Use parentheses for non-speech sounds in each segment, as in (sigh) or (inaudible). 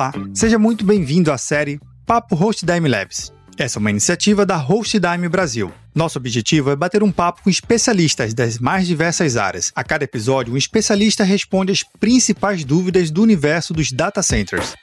Olá, seja muito bem-vindo à série Papo HostDime Labs. Essa é uma iniciativa da HostDime Brasil. Nosso objetivo é bater um papo com especialistas das mais diversas áreas. A cada episódio, um especialista responde as principais dúvidas do universo dos data centers.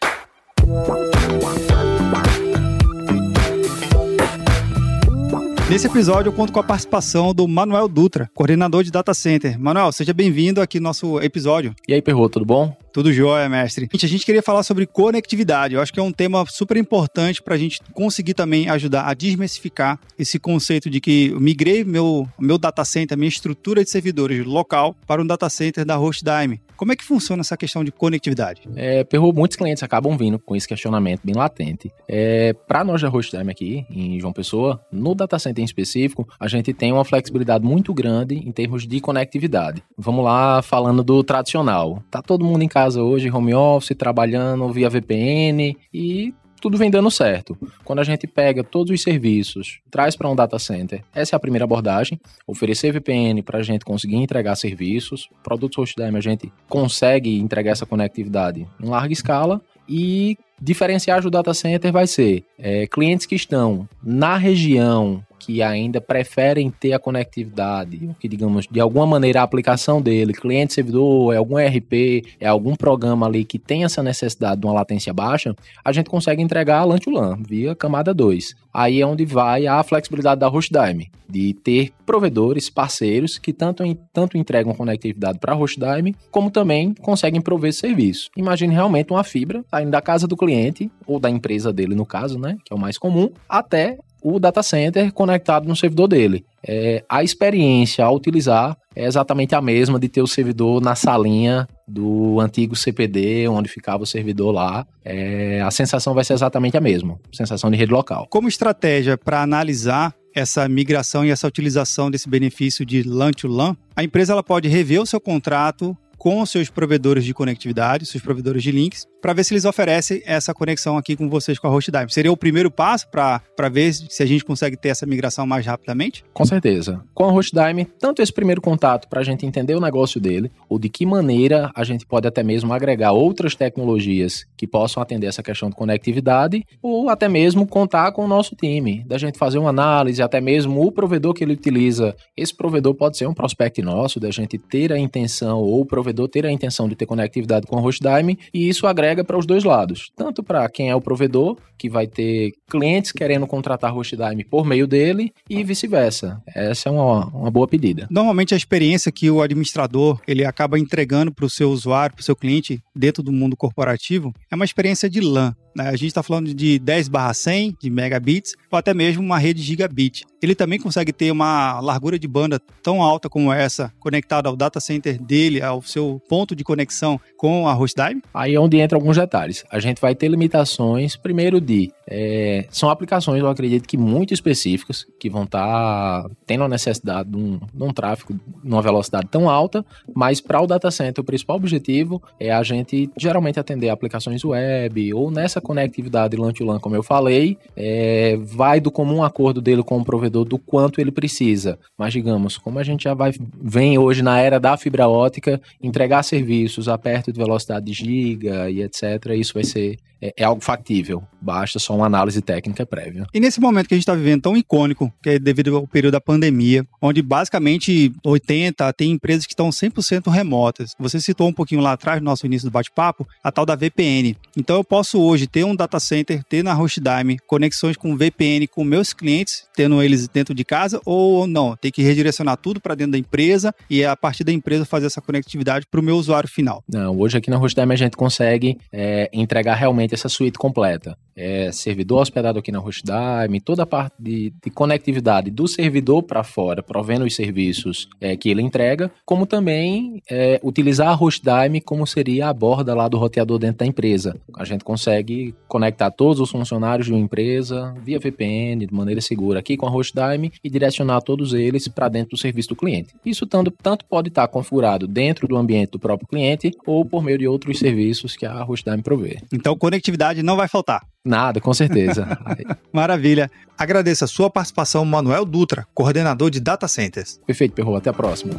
Nesse episódio, eu conto com a participação do Manuel Dutra, coordenador de Data Center. Manuel, seja bem-vindo aqui no nosso episódio. E aí, Perro, tudo bom? Tudo jóia, mestre. Gente, a gente queria falar sobre conectividade. Eu acho que é um tema super importante para a gente conseguir também ajudar a desmistificar esse conceito de que eu migrei meu, meu data center, minha estrutura de servidores local para um data center da HostDime. Como é que funciona essa questão de conectividade? É, Perro, muitos clientes acabam vindo com esse questionamento bem latente. É, para nós da HostDime aqui, em João Pessoa, no data center em específico, a gente tem uma flexibilidade muito grande em termos de conectividade. Vamos lá falando do tradicional. Tá todo mundo em casa hoje, home office, trabalhando via VPN e tudo vem dando certo. Quando a gente pega todos os serviços, traz para um data center, essa é a primeira abordagem, oferecer VPN para a gente conseguir entregar serviços, produtos HostDime a gente consegue entregar essa conectividade em larga escala. E diferenciar o data center vai ser é, clientes que estão na região que ainda preferem ter a conectividade, que digamos, de alguma maneira a aplicação dele, cliente servidor, é algum ERP, é algum programa ali que tem essa necessidade de uma latência baixa, a gente consegue entregar LAN to LAN via camada 2. Aí é onde vai a flexibilidade da HostDime, de ter provedores, parceiros que tanto, tanto entregam conectividade para a HostDime, como também conseguem prover serviço. Imagine realmente uma fibra saindo da casa do cliente, ou da empresa dele no caso, né, que é o mais comum, até o data center conectado no servidor dele. É, a experiência a utilizar é exatamente a mesma de ter o servidor na salinha do antigo CPD, onde ficava o servidor lá. É, a sensação vai ser exatamente a mesma, sensação de rede local. Como estratégia para analisar essa migração e essa utilização desse benefício de LAN to LAN, a empresa ela pode rever o seu contrato com seus provedores de conectividade, seus provedores de links, para ver se eles oferecem essa conexão aqui com vocês com a HostDime. Seria o primeiro passo para ver se a gente consegue ter essa migração mais rapidamente? Com certeza. Com a HostDime, tanto esse primeiro contato para a gente entender o negócio dele, ou de que maneira a gente pode até mesmo agregar outras tecnologias que possam atender essa questão de conectividade, ou até mesmo contar com o nosso time, da gente fazer uma análise, até mesmo o provedor que ele utiliza. Esse provedor pode ser um prospect nosso, da gente ter a intenção, ou o provedor ter a intenção de ter conectividade com a HostDime, e isso agrega para os dois lados, tanto para quem é o provedor, que vai ter clientes querendo contratar HostDime por meio dele, e vice-versa. Essa é uma, uma boa pedida. Normalmente a experiência que o administrador ele acaba entregando para o seu usuário, para o seu cliente, dentro do mundo corporativo, é uma experiência de LAN. Né? A gente está falando de 10 barra 100 de megabits, ou até mesmo uma rede gigabit. Ele também consegue ter uma largura de banda tão alta como essa, conectada ao data center dele, ao seu ponto de conexão com a HostDime? Aí é onde entra alguns detalhes. A gente vai ter limitações, primeiro de é, são aplicações, eu acredito que muito específicas, que vão estar tá tendo a necessidade de um, de um tráfego numa velocidade tão alta, mas para o data center, o principal objetivo é a gente geralmente atender aplicações web ou nessa conectividade LAN to LAN, como eu falei, é, vai do comum acordo dele com o provedor do quanto ele precisa. Mas digamos, como a gente já vai vem hoje na era da fibra ótica, entregar serviços a perto de velocidade de giga e etc, isso vai ser é, é algo factível. Basta só uma análise técnica prévia. E nesse momento que a gente está vivendo tão icônico, que é devido ao período da pandemia, onde basicamente 80 tem empresas que estão 100% remotas. Você citou um pouquinho lá atrás, no nosso início do bate-papo, a tal da VPN. Então eu posso hoje ter um data center, ter na HostDime conexões com VPN com meus clientes, tendo eles dentro de casa, ou não, tem que redirecionar tudo para dentro da empresa e a partir da empresa fazer essa conectividade para o meu usuário final. Não, hoje aqui na HostDime a gente consegue é, entregar realmente essa suíte completa. É, servidor hospedado aqui na HostDime, toda a parte de, de conectividade do servidor para fora, provendo os serviços é, que ele entrega, como também é, utilizar a HostDime como seria a borda lá do roteador dentro da empresa. A gente consegue conectar todos os funcionários de uma empresa via VPN, de maneira segura, aqui com a HostDime e direcionar todos eles para dentro do serviço do cliente. Isso tanto, tanto pode estar configurado dentro do ambiente do próprio cliente ou por meio de outros serviços que a HostDime provê. Então, conectividade não vai faltar. Nada, com certeza. (laughs) Maravilha. Agradeço a sua participação, Manuel Dutra, coordenador de Data Centers. Perfeito, Perro. Até a próxima.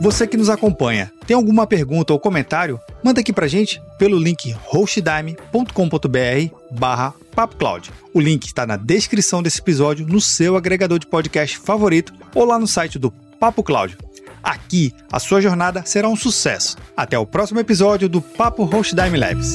Você que nos acompanha, tem alguma pergunta ou comentário? Manda aqui pra gente pelo link hostdime.com.br barra PapoCloud. O link está na descrição desse episódio, no seu agregador de podcast favorito ou lá no site do Papo Cloud. Aqui, a sua jornada será um sucesso. Até o próximo episódio do Papo Hostdime Labs.